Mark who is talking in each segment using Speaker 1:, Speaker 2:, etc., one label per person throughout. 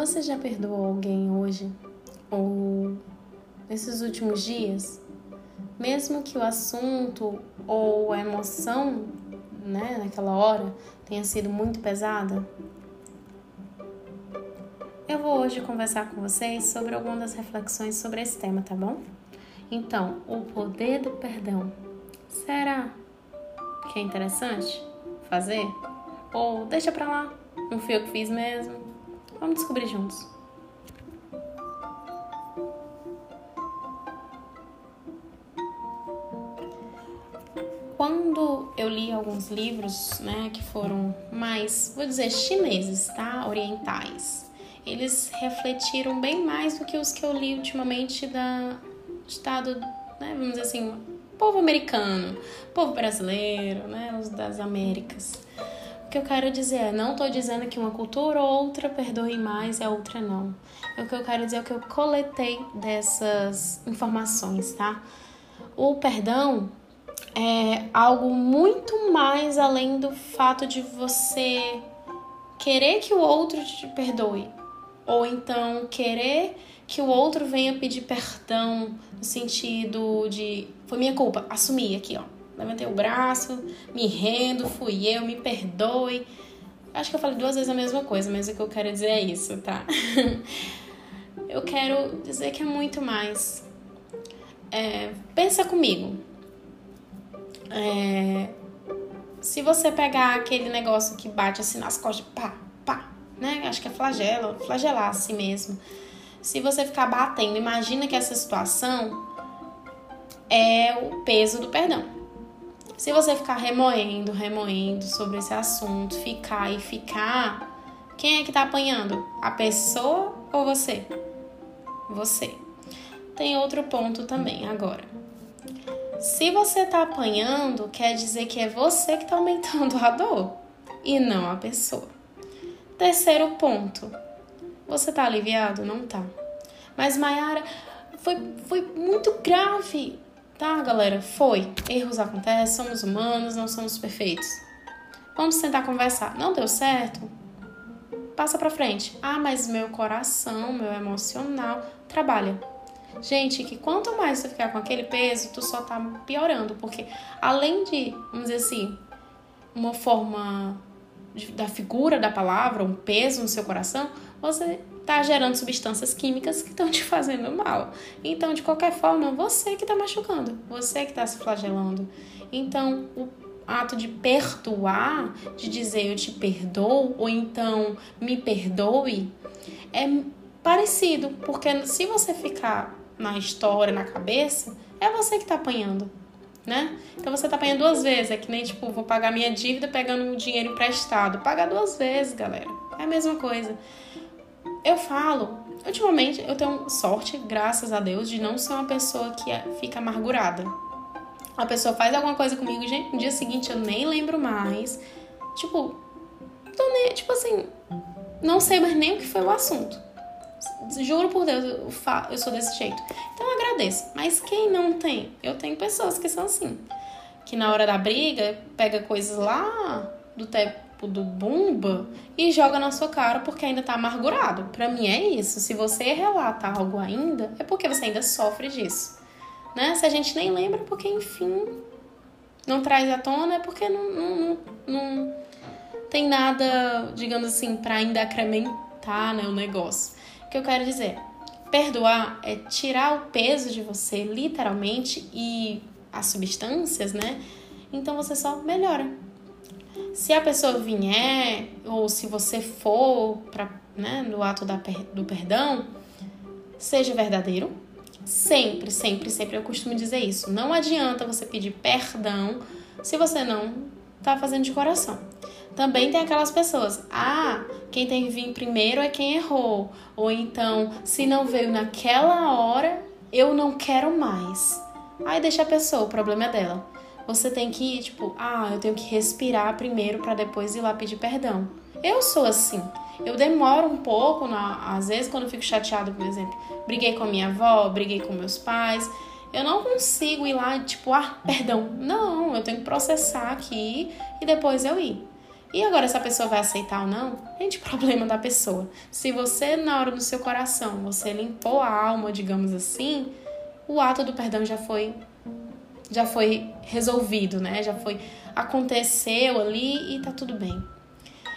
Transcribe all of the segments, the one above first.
Speaker 1: Você já perdoou alguém hoje? Ou nesses últimos dias? Mesmo que o assunto ou a emoção, né, naquela hora, tenha sido muito pesada? Eu vou hoje conversar com vocês sobre algumas das reflexões sobre esse tema, tá bom? Então, o poder do perdão. Será que é interessante fazer? Ou deixa pra lá, não fui eu que fiz mesmo? Vamos descobrir juntos. Quando eu li alguns livros, né, que foram mais, vou dizer, chineses, tá? Orientais eles refletiram bem mais do que os que eu li ultimamente da estado, né, vamos dizer assim, povo americano, povo brasileiro, né, os das Américas. O que eu quero dizer é, não estou dizendo que uma cultura ou outra perdoe mais e a outra não. O que eu quero dizer é o que eu coletei dessas informações, tá? O perdão é algo muito mais além do fato de você querer que o outro te perdoe ou então querer que o outro venha pedir perdão no sentido de foi minha culpa, assumir aqui, ó. Levantei o braço, me rendo, fui eu, me perdoe. Acho que eu falei duas vezes a mesma coisa, mas o que eu quero dizer é isso, tá? eu quero dizer que é muito mais. É, pensa comigo. É, se você pegar aquele negócio que bate assim nas costas, pá, né? Acho que é flagelo, flagelar a si mesmo. Se você ficar batendo, imagina que essa situação é o peso do perdão. Se você ficar remoendo, remoendo sobre esse assunto, ficar e ficar, quem é que tá apanhando? A pessoa ou você? Você. Tem outro ponto também agora. Se você tá apanhando, quer dizer que é você que tá aumentando a dor e não a pessoa. Terceiro ponto. Você tá aliviado? Não tá. Mas Mayara, foi, foi muito grave. Tá, galera? Foi. Erros acontecem, somos humanos, não somos perfeitos. Vamos tentar conversar. Não deu certo? Passa pra frente. Ah, mas meu coração, meu emocional, trabalha. Gente, que quanto mais você ficar com aquele peso, tu só tá piorando. Porque além de, vamos dizer assim, uma forma da figura da palavra, um peso no seu coração, você está gerando substâncias químicas que estão te fazendo mal. Então, de qualquer forma, você que está machucando, você que está se flagelando. Então, o ato de perdoar, de dizer eu te perdoo, ou então me perdoe, é parecido, porque se você ficar na história, na cabeça, é você que está apanhando né? Então você tá pagando duas vezes, é que nem tipo, vou pagar minha dívida pegando um dinheiro emprestado. Pagar duas vezes, galera. É a mesma coisa. Eu falo, ultimamente eu tenho sorte, graças a Deus, de não ser uma pessoa que é, fica amargurada. A pessoa faz alguma coisa comigo, gente, no dia seguinte eu nem lembro mais. Tipo, tô nem, tipo assim, não sei mais nem o que foi o assunto. Juro por Deus, eu, eu sou desse jeito. Então eu agradeço. Mas quem não tem? Eu tenho pessoas que são assim. Que na hora da briga pega coisas lá do tempo do bumba e joga na sua cara porque ainda tá amargurado. Pra mim é isso. Se você relata algo ainda, é porque você ainda sofre disso. Né? Se a gente nem lembra, porque enfim não traz à tona, é porque não, não, não, não tem nada, digamos assim, para ainda acrementar né, o negócio. O que eu quero dizer? Perdoar é tirar o peso de você, literalmente, e as substâncias, né? Então você só melhora. Se a pessoa vier, ou se você for pra, né, no ato da, do perdão, seja verdadeiro. Sempre, sempre, sempre eu costumo dizer isso. Não adianta você pedir perdão se você não tá fazendo de coração. Também tem aquelas pessoas, ah, quem tem que vir primeiro é quem errou. Ou então, se não veio naquela hora, eu não quero mais. Aí deixa a pessoa, o problema é dela. Você tem que ir, tipo, ah, eu tenho que respirar primeiro para depois ir lá pedir perdão. Eu sou assim. Eu demoro um pouco, na, às vezes quando eu fico chateado, por exemplo, briguei com a minha avó, briguei com meus pais, eu não consigo ir lá, tipo, ah, perdão. Não, eu tenho que processar aqui e depois eu ir. E agora, se a pessoa vai aceitar ou não, gente, problema da pessoa. Se você, na hora do seu coração, você limpou a alma, digamos assim, o ato do perdão já foi já foi resolvido, né? Já foi aconteceu ali e tá tudo bem.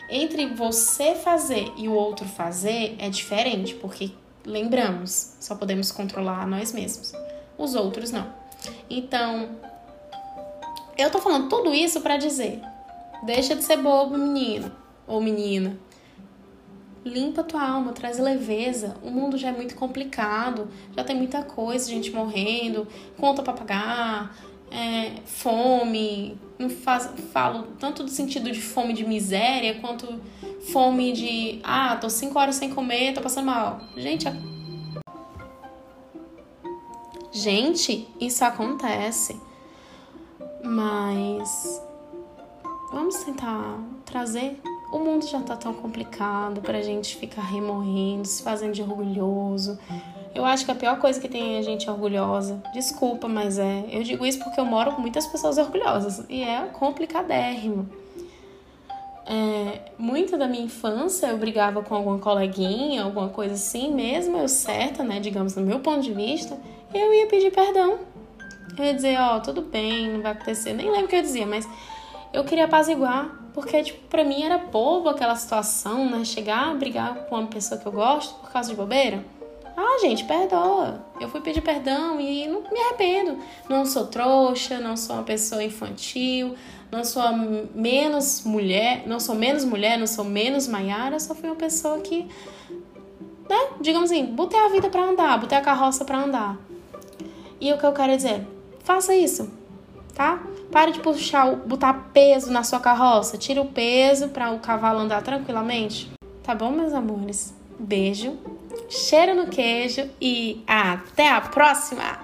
Speaker 1: Entre você fazer e o outro fazer é diferente, porque lembramos, só podemos controlar nós mesmos. Os outros não. Então, eu tô falando tudo isso para dizer: deixa de ser bobo, menino ou menina. Limpa tua alma, traz leveza. O mundo já é muito complicado, já tem muita coisa, gente morrendo, conta para pagar, é, fome. Não faz, falo tanto do sentido de fome de miséria quanto fome de ah, tô cinco horas sem comer, tô passando mal. Gente, a... gente, isso acontece. Mas vamos tentar trazer o mundo já tá tão complicado pra gente ficar remorrendo, se fazendo de orgulhoso. Eu acho que a pior coisa que tem é a gente orgulhosa. Desculpa, mas é. Eu digo isso porque eu moro com muitas pessoas orgulhosas e é complicadérrimo. É, muita da minha infância eu brigava com alguma coleguinha, alguma coisa assim, mesmo eu certa, né, digamos, no meu ponto de vista, eu ia pedir perdão. Eu ia dizer, ó, oh, tudo bem, não vai acontecer. Nem lembro o que eu dizia, mas eu queria apaziguar. Porque, tipo, pra mim era bobo aquela situação, né? Chegar a brigar com uma pessoa que eu gosto por causa de bobeira. Ah, gente, perdoa. Eu fui pedir perdão e não me arrependo. Não sou trouxa, não sou uma pessoa infantil, não sou menos mulher, não sou menos mulher, não sou menos Maiara, só fui uma pessoa que, né, digamos assim, botei a vida para andar, botei a carroça para andar. E o que eu quero dizer, faça isso, tá? Pare de puxar, botar peso na sua carroça. Tira o peso para o cavalo andar tranquilamente. Tá bom, meus amores? Beijo, cheiro no queijo e até a próxima!